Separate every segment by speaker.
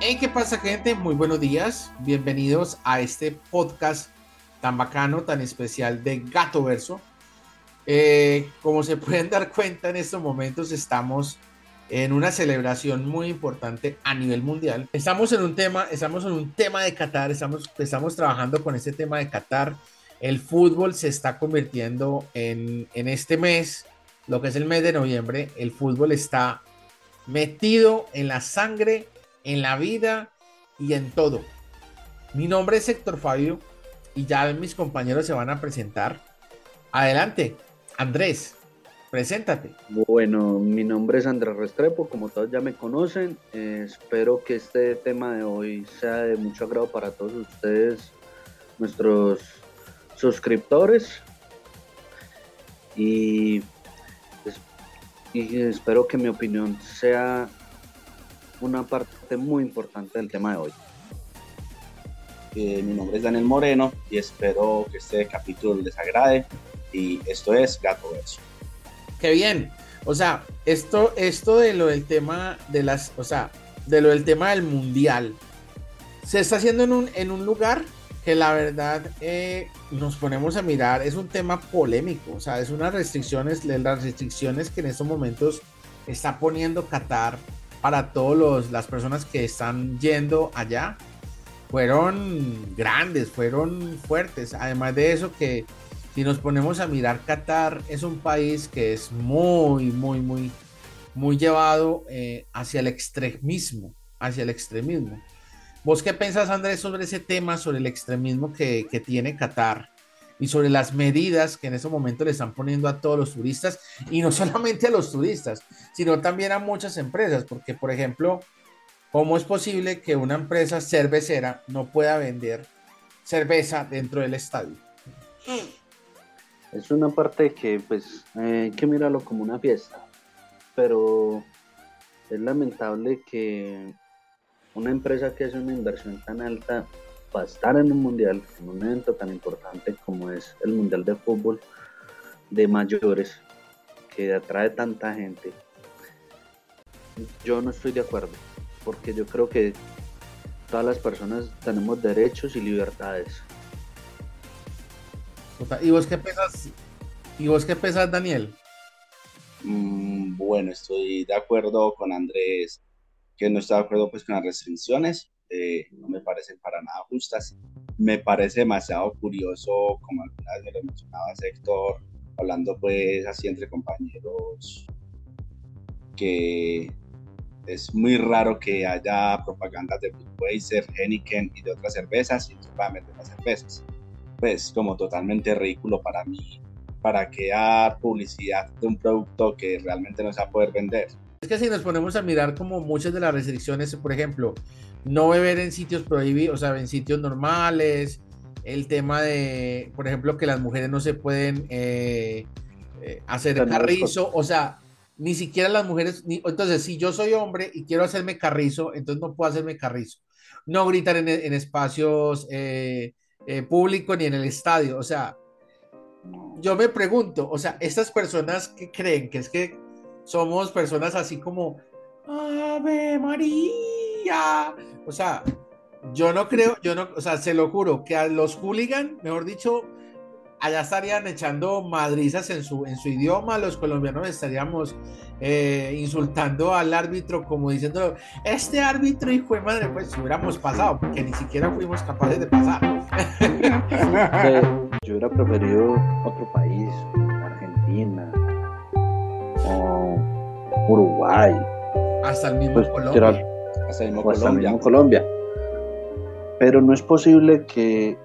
Speaker 1: Hey, ¿qué pasa gente? Muy buenos días. Bienvenidos a este podcast tan bacano, tan especial de Gato Verso. Eh, como se pueden dar cuenta en estos momentos estamos en una celebración muy importante a nivel mundial. Estamos en un tema, estamos en un tema de Qatar, estamos, estamos trabajando con este tema de Qatar. El fútbol se está convirtiendo en, en este mes, lo que es el mes de noviembre, el fútbol está metido en la sangre, en la vida y en todo. Mi nombre es Héctor Fabio y ya mis compañeros se van a presentar. Adelante, Andrés. Preséntate.
Speaker 2: Bueno, mi nombre es Andrés Restrepo, como todos ya me conocen. Eh, espero que este tema de hoy sea de mucho agrado para todos ustedes, nuestros suscriptores. Y, y espero que mi opinión sea una parte muy importante del tema de hoy.
Speaker 3: Eh, mi nombre es Daniel Moreno y espero que este capítulo les agrade. Y esto es Gato Verso.
Speaker 1: Qué bien. O sea, esto, esto de lo del tema de las, o sea, de lo del tema del mundial, se está haciendo en un, en un lugar que la verdad eh, nos ponemos a mirar, es un tema polémico, o sea, es unas restricciones, las restricciones que en estos momentos está poniendo Qatar para todas las personas que están yendo allá, fueron grandes, fueron fuertes. Además de eso que si nos ponemos a mirar, Qatar es un país que es muy, muy, muy, muy llevado eh, hacia el extremismo, hacia el extremismo. ¿Vos qué pensás, Andrés, sobre ese tema, sobre el extremismo que, que tiene Qatar y sobre las medidas que en ese momento le están poniendo a todos los turistas y no solamente a los turistas, sino también a muchas empresas? Porque, por ejemplo, ¿cómo es posible que una empresa cervecera no pueda vender cerveza dentro del estadio?
Speaker 2: Es una parte que pues hay que mirarlo como una fiesta, pero es lamentable que una empresa que hace una inversión tan alta para estar en un mundial, en un evento tan importante como es el Mundial de Fútbol de mayores, que atrae tanta gente, yo no estoy de acuerdo, porque yo creo que todas las personas tenemos derechos y libertades
Speaker 1: ¿Y vos qué pesas? ¿Y vos qué pesas, Daniel?
Speaker 3: Mm, bueno, estoy de acuerdo con Andrés, que no está de acuerdo pues con las restricciones. Eh, no me parecen para nada justas. Me parece demasiado curioso, como alguna vez me lo mencionaba Héctor, hablando pues así entre compañeros, que es muy raro que haya propagandas de Budweiser, Heineken y de otras cervezas y solamente las cervezas pues como totalmente ridículo para mí, para crear publicidad de un producto que realmente no se va a poder vender.
Speaker 1: Es que si nos ponemos a mirar como muchas de las restricciones, por ejemplo, no beber en sitios prohibidos, o sea, en sitios normales, el tema de, por ejemplo, que las mujeres no se pueden eh, eh, hacer carrizo, o sea, ni siquiera las mujeres, entonces si yo soy hombre y quiero hacerme carrizo, entonces no puedo hacerme carrizo. No gritar en, espacios eh, eh, público ni en el estadio. O sea, yo me pregunto, o sea, estas personas que creen que es que somos personas así como Ave María. O sea, yo no creo, yo no, o sea, se lo juro que a los hooligans, mejor dicho, allá estarían echando madrizas en su, en su idioma, los colombianos estaríamos eh, insultando al árbitro como diciendo, este árbitro hijo de madre, pues si hubiéramos pasado, porque ni siquiera fuimos capaces de pasar.
Speaker 2: Yo hubiera preferido otro país, Argentina o Uruguay.
Speaker 1: Hasta el mismo pues, Colombia.
Speaker 2: Hasta mismo Colombia. Pero no es posible que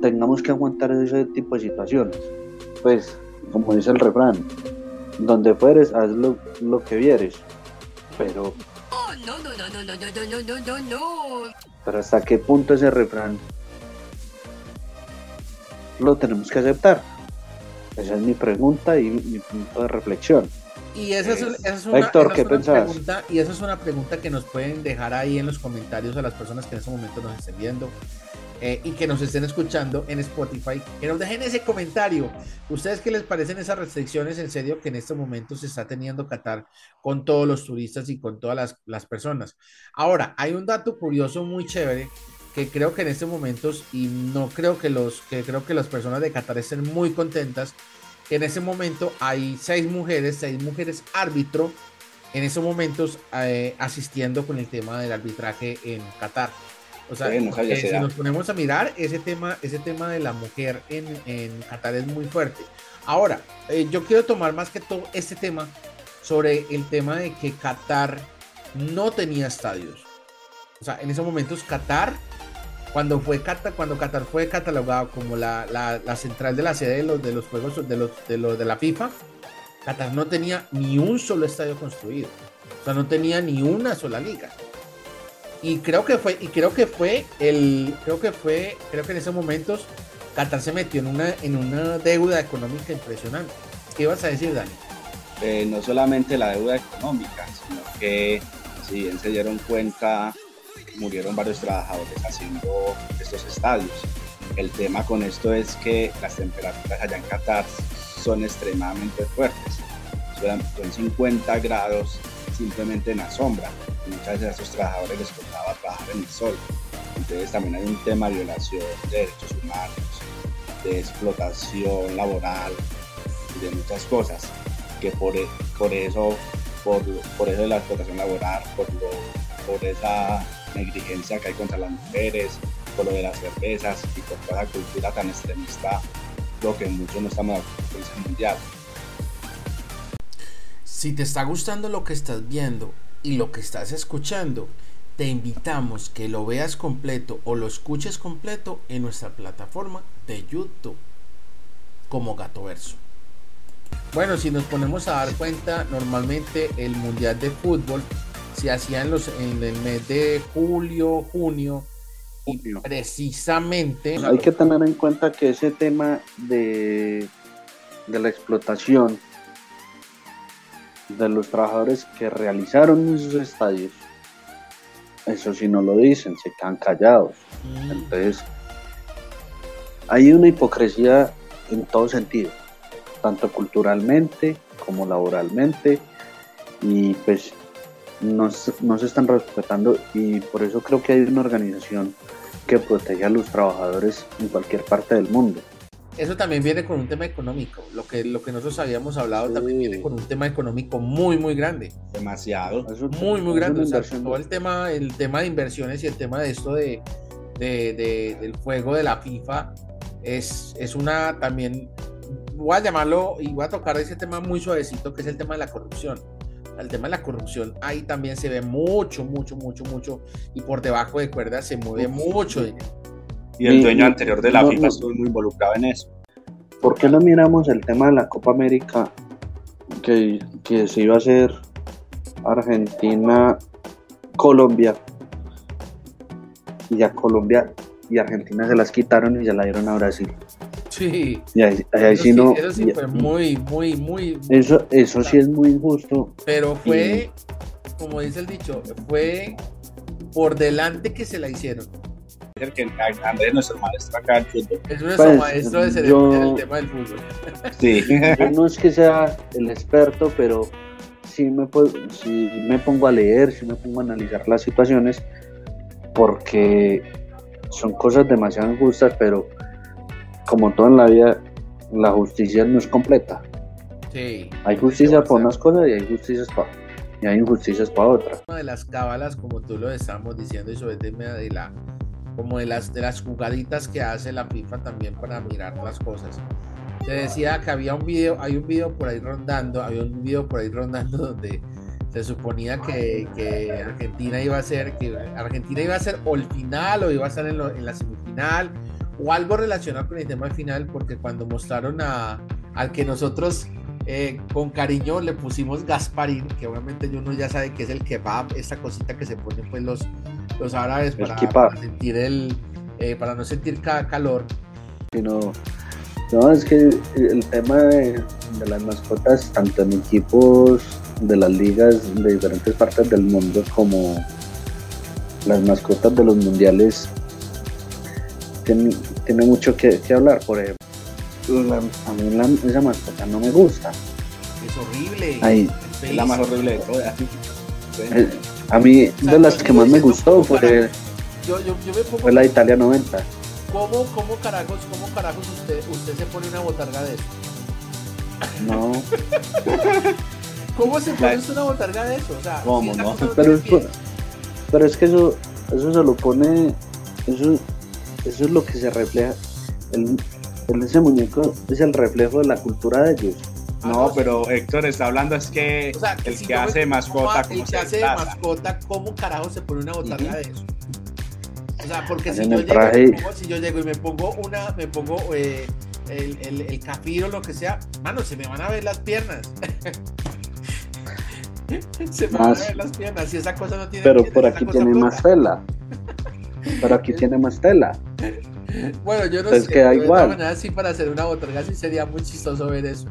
Speaker 2: tengamos que aguantar ese tipo de situaciones. Pues, como dice el refrán, donde fueres, haz lo, que vieres. Pero. no, no, no, no, no, no, no, no, no. Pero hasta qué punto ese refrán lo tenemos que aceptar. Esa es mi pregunta y mi punto de reflexión.
Speaker 1: Y esa es, una, Héctor, ¿qué pregunta, y esa es una pregunta que nos pueden dejar ahí en los comentarios a las personas que en este momento nos estén viendo. eh, y que nos estén escuchando en Spotify, que nos dejen ese comentario. ¿Ustedes qué les parecen esas restricciones? En serio, que en este momento se está teniendo Qatar con todos los turistas y con todas las, las personas. Ahora, hay un dato curioso muy chévere que creo que en estos momentos, y no creo que los que creo que las personas de Qatar estén muy contentas, que en ese momento hay seis mujeres, seis mujeres árbitro en esos momentos eh, asistiendo con el tema del arbitraje en Qatar. O sea, si nos ponemos a mirar, ese tema, ese tema de la mujer en, en Qatar es muy fuerte. Ahora, eh, yo quiero tomar más que todo este tema sobre el tema de que Qatar no tenía estadios. O sea, en esos momentos Qatar, cuando fue Qatar, cuando Qatar fue catalogado como la, la, la central de la sede de los, de los juegos de los, de los de la FIFA, Qatar no tenía ni un solo estadio construido. O sea, no tenía ni una sola liga. Y creo que fue, y creo que fue el, creo que fue, creo que en esos momentos Qatar se metió en una, en una deuda económica impresionante. ¿Qué ibas a decir, Dani?
Speaker 3: Eh, no solamente la deuda económica, sino que si bien se dieron cuenta, murieron varios trabajadores haciendo estos estadios. El tema con esto es que las temperaturas allá en Qatar son extremadamente fuertes. Son, 50 grados simplemente en la sombra. muchas veces a esos trabajadores les tocaba trabajar en el sol. Entonces también hay un tema de violación de derechos humanos, de explotación laboral de muchas cosas que por, e, eso por, eso de la explotación laboral, por esa negligencia que hay contra las mujeres, por lo de las cervezas y por toda la cultura tan extremista lo que muchos no estamos en mundial.
Speaker 1: Si te está gustando lo que estás viendo y lo que estás escuchando, te invitamos que lo veas completo o lo escuches completo en nuestra plataforma de YouTube como Gato Verso. Bueno, si nos ponemos a dar cuenta, normalmente el Mundial de Fútbol se hacía en, los, en el mes de julio, junio, precisamente.
Speaker 2: Hay que tener en cuenta que ese tema de, de la explotación de los trabajadores que realizaron esos estadios, eso si no lo dicen, se quedan callados. Mm. Entonces, hay una hipocresía en todo sentido, tanto culturalmente como laboralmente, y pues no, no se están respetando y por eso creo que hay una organización que protege a los trabajadores en cualquier parte del mundo.
Speaker 1: Eso también viene con un tema económico. Lo que, lo que nosotros habíamos hablado también viene con un tema económico muy, muy grande.
Speaker 3: Demasiado.
Speaker 1: muy, muy grande. todo el tema, el tema de inversiones y el tema de esto de, de, del juego de la FIFA es, es una también, voy a llamarlo y voy a tocar ese tema muy suavecito que es el tema de la corrupción el tema de la corrupción, ahí también se ve mucho, mucho, mucho, mucho, y por debajo de cuerdas se mueve mucho
Speaker 3: Y el dueño anterior de la FIFA estuvo muy involucrado en eso.
Speaker 2: ¿Por qué no miramos el tema de la Copa América que, que se iba a hacer Argentina, Colombia? Y a Colombia y Argentina se las quitaron y ya la dieron a Brasil.
Speaker 1: Sí.
Speaker 2: eso, sí,
Speaker 1: no, eso sí fue muy, muy, muy.
Speaker 2: Eso, eso sí es muy injusto.
Speaker 1: Pero fue, como dice el dicho, fue por delante que se la hicieron.
Speaker 3: Es que Andrés es nuestro maestro acá en fútbol.
Speaker 1: Es nuestro pues, maestro de el tema del fútbol.
Speaker 2: Sí. no es que sea el experto, pero sí me, sí me pongo a leer, sí me pongo a analizar las situaciones, porque son cosas demasiado injustas, pero como todo en la vida, la justicia no es completa.
Speaker 1: Sí.
Speaker 2: Hay justicia para unas cosas y hay justicias para y hay injusticias para otras.
Speaker 1: Una de las cábalas, como tú lo estamos diciendo, y sobre tema de la como de las de las jugaditas que hace la FIFA también para mirar las cosas. Te decía que había un video, hay un video por ahí rondando, había un video por ahí rondando donde se suponía que, que Argentina iba a ser, que Argentina iba a ser o el final o iba a estar en, en la semifinal o algo relacionado con el tema final, porque cuando mostraron a, al que nosotros eh, con cariño le pusimos Gasparín, que obviamente uno ya sabe que es el kebab, esta cosita que se ponen pues los, los árabes para, sentir el, eh, para no sentir calor.
Speaker 2: Sino, no, es que el tema de, de las mascotas, tanto en equipos de las ligas de diferentes partes del mundo como las mascotas de los mundiales tiene, tiene mucho que, que hablar, por ejemplo. La- a mí la- esa mascota no me gusta.
Speaker 1: Es horrible. Es
Speaker 3: la más horrible de todas.
Speaker 2: A mí
Speaker 1: sea,
Speaker 2: de las que más me gustó
Speaker 1: ¿cómo
Speaker 2: fue?
Speaker 1: Yo, yo, yo me pongo.
Speaker 2: fue la Italia 90.
Speaker 1: ¿Cómo, cómo carajos, cómo carajos usted, usted se pone una botarga de eso?
Speaker 2: No,
Speaker 1: ¿Cómo se pone usted una botarga de eso? O sea,
Speaker 3: ¿Cómo
Speaker 1: esa
Speaker 3: no?
Speaker 2: pero pero es que eso, eso se lo pone, eso, eso es lo que se refleja. El, ese muñeco es el reflejo de la cultura de ellos.
Speaker 1: Ah,
Speaker 3: No,
Speaker 1: sí.
Speaker 3: pero Héctor está hablando es que
Speaker 1: O sea,
Speaker 3: el
Speaker 1: si
Speaker 3: que hace mascota, como
Speaker 1: el que
Speaker 3: se
Speaker 1: hace mascota, ¿cómo carajo se pone una botarga de eso? O sea, porque si yo, llego, pongo- si yo llego y me pongo una, me pongo eh, el, el, el cafiro, lo que sea, mano, se me van a ver las piernas. se me van a ver las piernas. Si esa cosa no tiene
Speaker 2: Pero por aquí tiene más tela. Pero aquí tiene más tela.
Speaker 1: Bueno, yo no
Speaker 2: Pues
Speaker 1: sé.
Speaker 2: queda igual.
Speaker 1: todas maneras, sí, para hacer una botarga sí sería muy chistoso ver eso.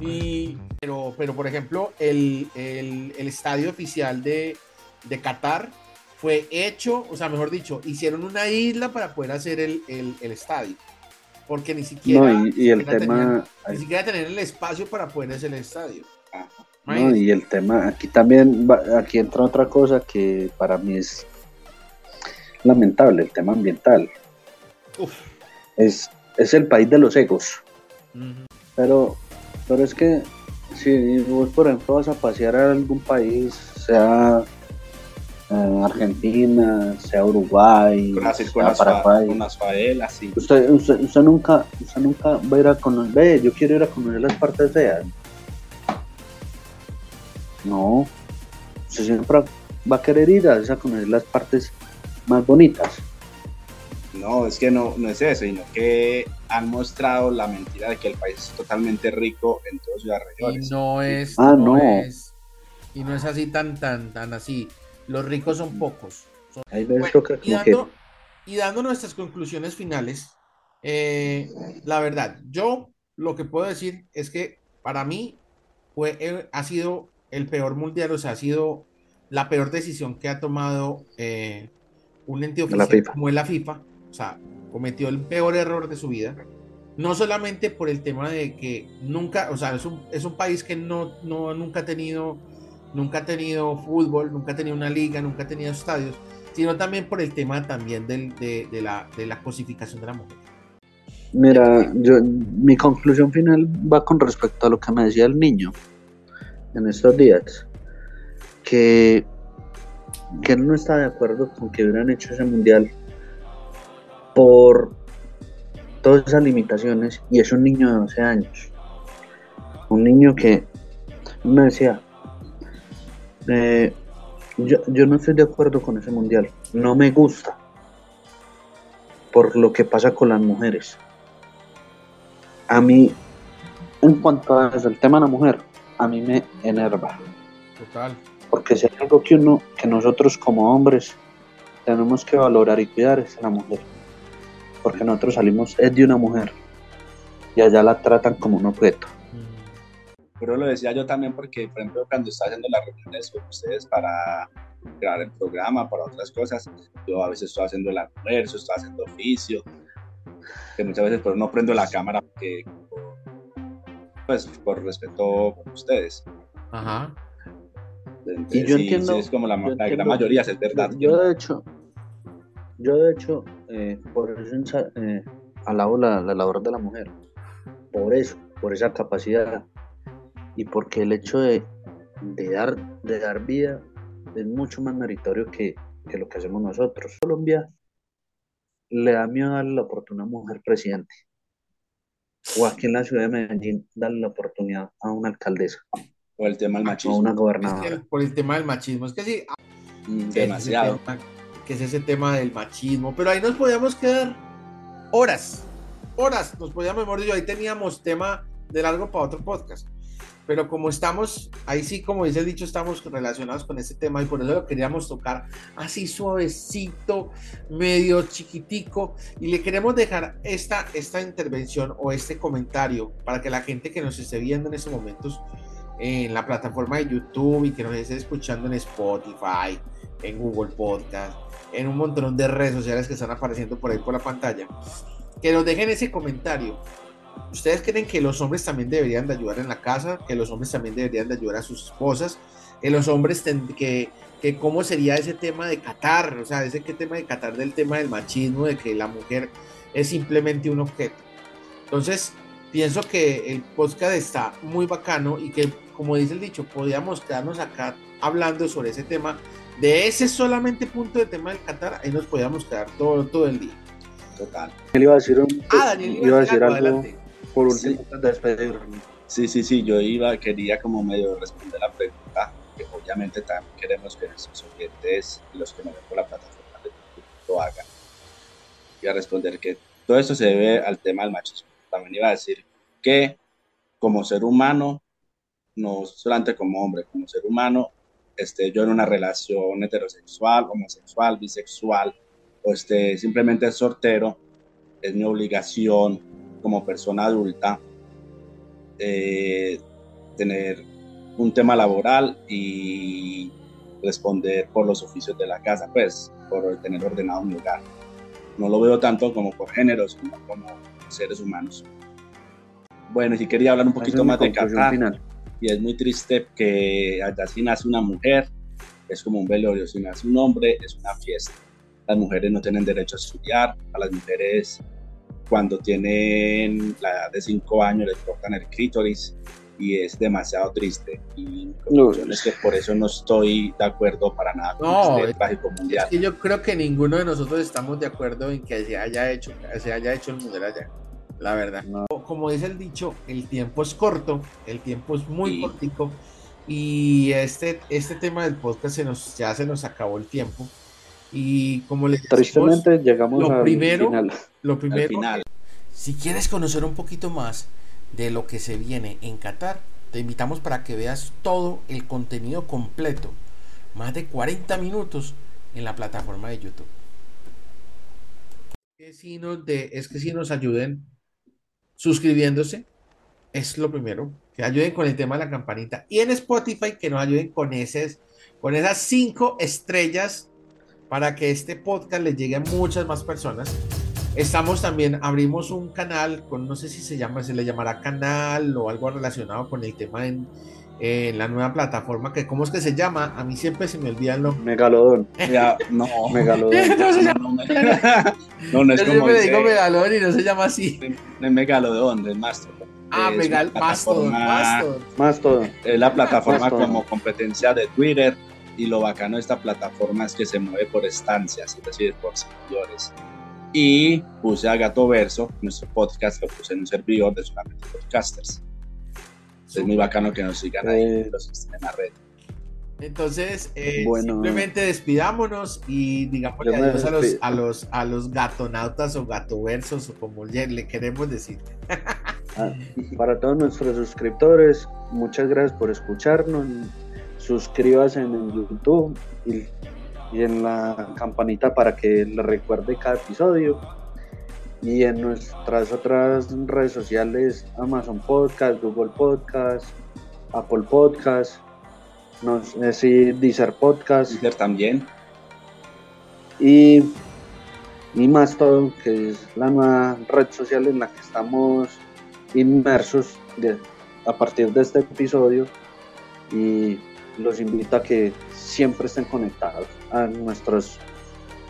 Speaker 1: Y, pero, pero, por ejemplo, el, el- el estadio oficial de, de Qatar fue hecho, o sea, mejor dicho, hicieron una isla para poder hacer el, el- estadio. Porque ni siquiera,
Speaker 2: No, y, y el tema,
Speaker 1: tenían- ni siquiera tener el espacio para poder hacer el estadio.
Speaker 2: No, y el tema, aquí también, aquí entra otra cosa que para mí es lamentable, el tema ambiental. Es, es el país de los egos. Pero, pero es que si vos, por ejemplo, vas a pasear a algún país, sea eh, Argentina, sea Uruguay,
Speaker 3: con
Speaker 2: sea
Speaker 3: las, fa-
Speaker 2: Paraguay,
Speaker 3: con las favelas, sí.
Speaker 2: usted, usted, usted nunca, usted nunca va a ir a conocer, ve, yo quiero ir a conocer las partes feas. No, usted siempre va a querer ir a, a conocer las partes más bonitas.
Speaker 3: No, es que no, no es eso, sino que han mostrado la mentira de que el país es totalmente rico en todas sus
Speaker 1: Y
Speaker 3: regiones.
Speaker 1: no es,
Speaker 2: Ah,
Speaker 1: no
Speaker 2: no.
Speaker 1: es, y no es así tan, tan, tan así. Los ricos son pocos. Bueno, y,
Speaker 2: que
Speaker 1: dando, y dando nuestras conclusiones finales, eh, la verdad, yo lo que puedo decir es que para mí fue, eh, ha sido el peor mundial, o sea, ha sido la peor decisión que ha tomado eh, un ente oficial como es la FIFA. O sea, cometió el peor error de su vida. No solamente por el tema de que nunca, o sea, es un, es un país que no, no, nunca ha tenido, nunca ha tenido fútbol, nunca ha tenido una liga, nunca ha tenido estadios, sino también por el tema también del, de, la, de la cosificación de la mujer.
Speaker 2: Mira, yo, mi conclusión final va con respecto a lo que me decía el niño en estos días, que, que él no está de acuerdo con que hubieran hecho ese mundial por todas esas limitaciones y es un niño de 12 años, un niño que me decía, eh, yo, yo no estoy de acuerdo con ese mundial, no me gusta por lo que pasa con las mujeres a mí, en cuanto a eso, el tema de la mujer, a mí me enerva.
Speaker 1: Total.
Speaker 2: Porque si hay algo que uno, que nosotros como hombres tenemos que valorar y cuidar es la mujer. Porque nosotros salimos es de una mujer y allá la tratan como un objeto.
Speaker 3: Pero lo decía yo también porque, por ejemplo, cuando estaba haciendo las reuniones con ustedes para crear el programa, para otras cosas, yo a veces estoy haciendo el almuerzo, estoy haciendo oficio, que muchas veces pero no prendo la cámara porque, pues, por respeto por ustedes.
Speaker 1: Ajá.
Speaker 3: Entonces,
Speaker 2: yo
Speaker 3: sí,
Speaker 2: entiendo-
Speaker 3: sí, es como la, la
Speaker 2: entiendo-
Speaker 3: mayoría, es verdad.
Speaker 2: Yo de hecho, yo de hecho, eh, por eso eh, alabo la, la labor de la mujer. Por eso, por esa capacidad. Y porque el hecho de, de dar, de dar vida es mucho más meritorio que, que lo que hacemos nosotros. Colombia le da miedo darle la oportunidad a una mujer presidente. O aquí en la ciudad de Medellín, darle la oportunidad a una alcaldesa,
Speaker 3: o el tema del machismo,
Speaker 2: una
Speaker 1: Es que
Speaker 2: gobernadora.
Speaker 1: por el tema del machismo. Es que sí,
Speaker 3: mm,
Speaker 1: que es
Speaker 3: demasiado.
Speaker 1: Que es ese tema del machismo. Pero ahí nos podíamos quedar horas, horas. Nos podíamos, mejor dicho, ahí teníamos tema de largo para otro podcast. Pero como estamos, ahí sí, como dice el dicho, estamos relacionados con ese tema y por eso lo queríamos tocar así suavecito, medio chiquitico. Y le queremos dejar esta, esta intervención o este comentario para que la gente que nos esté viendo en estos momentos en la plataforma de YouTube y que nos esté escuchando en Spotify, en Google Podcast, en un montón de redes sociales que están apareciendo por ahí por la pantalla, que nos dejen ese comentario. ¿Ustedes creen que los hombres también deberían de ayudar en la casa? ¿Que los hombres también deberían de ayudar a sus esposas? ¿Que los hombres, que, que cómo sería ese tema de Qatar? O sea, ese tema de Qatar del tema del machismo, de que la mujer es simplemente un objeto. Entonces, pienso que el podcast está muy bacano y que, como dice el dicho, podríamos quedarnos acá hablando sobre ese tema, de ese solamente punto de tema del Qatar, ahí nos podríamos quedar todo, todo el día.
Speaker 2: Total. Él iba a decir,
Speaker 1: ah, Daniel iba, a decir algo,
Speaker 2: por último sí.
Speaker 3: Sí, sí, sí, yo iba, quería como medio responder la pregunta, que obviamente también queremos que nuestros oyentes y los que nos ven por la plataforma de YouTube lo hagan. Iba a responder que todo eso se debe al tema del machismo. También iba a decir que como ser humano, no solamente como hombre, como ser humano, esté yo en una relación heterosexual, homosexual, bisexual, o esté simplemente soltero, es mi obligación como persona adulta eh, tener un tema laboral y responder por los oficios de la casa, pues, por tener ordenado mi lugar. No lo veo tanto como por género, sino como seres humanos. Bueno, y quería hablar un poquito más de Qatar. Y es muy triste que allá si nace una mujer, es como un velorio, si nace un hombre, es una fiesta. Las mujeres no tienen derecho a estudiar, a las mujeres cuando tienen la edad de 5 años les cortan el clítoris y es demasiado triste. Y no, es que por eso no estoy de acuerdo para nada
Speaker 1: con este trágico mundial. Es que yo creo que ninguno de nosotros estamos de acuerdo en que se haya hecho, se haya hecho el mundial allá la verdad. Como dice el dicho, el tiempo es corto, el tiempo es muy cortico y este, este tema del podcast se nos, ya se nos acabó el tiempo. Y como le
Speaker 2: Tristemente llegamos
Speaker 1: lo primero, final. Lo primero, final. si quieres conocer un poquito más de lo que se viene en Qatar, te invitamos para que veas todo el contenido completo, más de 40 minutos en la plataforma de YouTube. Nos, de, es que si nos ayuden suscribiéndose, es lo primero, que ayuden con el tema de la campanita. Y en Spotify, que nos ayuden con, ese, con esas cinco estrellas para que este podcast le llegue a muchas más personas. Estamos también, abrimos un canal con, no sé si se llama, se le llamará canal o algo relacionado con el tema en, en la nueva plataforma, que ¿cómo es que se llama? A mí siempre se me olvida el nombre.
Speaker 2: Megalodón.
Speaker 3: no,
Speaker 2: Megalodón.
Speaker 1: no, no, es Yo como siempre digo Megalodón y no se llama así.
Speaker 3: De, Megalodón, Mastodon.
Speaker 1: Ah, Megal Mastodon,
Speaker 2: Mastodon.
Speaker 3: Es la plataforma como competencia de Twitter y lo bacano de esta plataforma es que se mueve por estancias, es decir, por seguidores. Y puse a Gato Verso, nuestro podcast, lo puse en un servidor de solamente podcasters es muy bacano que nos sigan ahí en la red.
Speaker 1: Entonces, eh, simplemente despidámonos y digamos adiós a los, a, los, a los gatonautas o gatoversos o como le queremos decir.
Speaker 2: Ah, para todos nuestros suscriptores, muchas gracias por escucharnos. Suscríbase en YouTube y, y en la campanita para que le recuerde cada episodio y en nuestras otras redes sociales, Amazon Podcast, Google Podcast, Apple Podcast, no sé si Deezer Podcast.
Speaker 3: Deezer también.
Speaker 2: Y, y más todo, que es la nueva red social en la que estamos inmersos a partir de este episodio. Y los invito a que siempre estén conectados a nuestros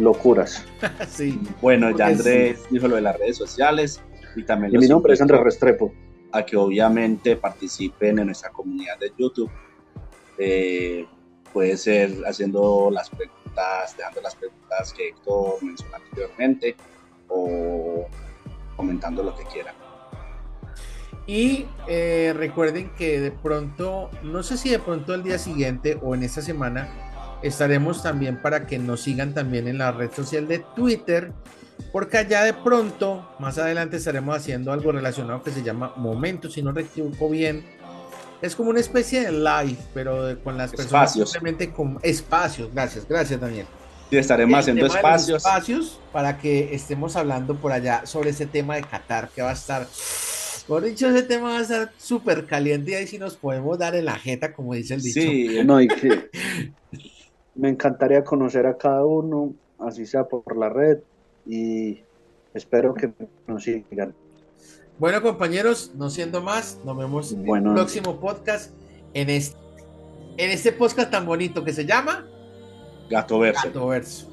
Speaker 2: locuras.
Speaker 1: sí.
Speaker 3: Bueno, ya Andrés dijo lo de las redes sociales y también...
Speaker 2: Y mi nombre es Andrés Restrepo.
Speaker 3: A que obviamente participen en nuestra comunidad de YouTube. Eh, puede ser haciendo las preguntas, dejando las preguntas que Héctor mencionó anteriormente o comentando lo que quieran.
Speaker 1: Y eh, recuerden que de pronto, no sé si de pronto el día siguiente o en esta semana, estaremos también para que nos sigan también en la red social de Twitter, porque allá de pronto, más adelante estaremos haciendo algo relacionado que se llama Momentos, si no recuerdo bien. Es como una especie de live, pero con las personas simplemente con espacios. Gracias, gracias Daniel.
Speaker 3: Y estaremos haciendo espacios.
Speaker 1: Espacios para que estemos hablando por allá sobre ese tema de Qatar, que va a estar por dicho, ese tema va a estar súper caliente y ahí sí nos podemos dar en la jeta, como dice el dicho.
Speaker 2: Sí, no, y que me encantaría conocer a cada uno, así sea por la red, y espero que nos sigan.
Speaker 1: Bueno, compañeros, no siendo más, nos vemos en el próximo podcast en este, en este podcast tan bonito que se llama
Speaker 3: Gato Verso. Gato Verso.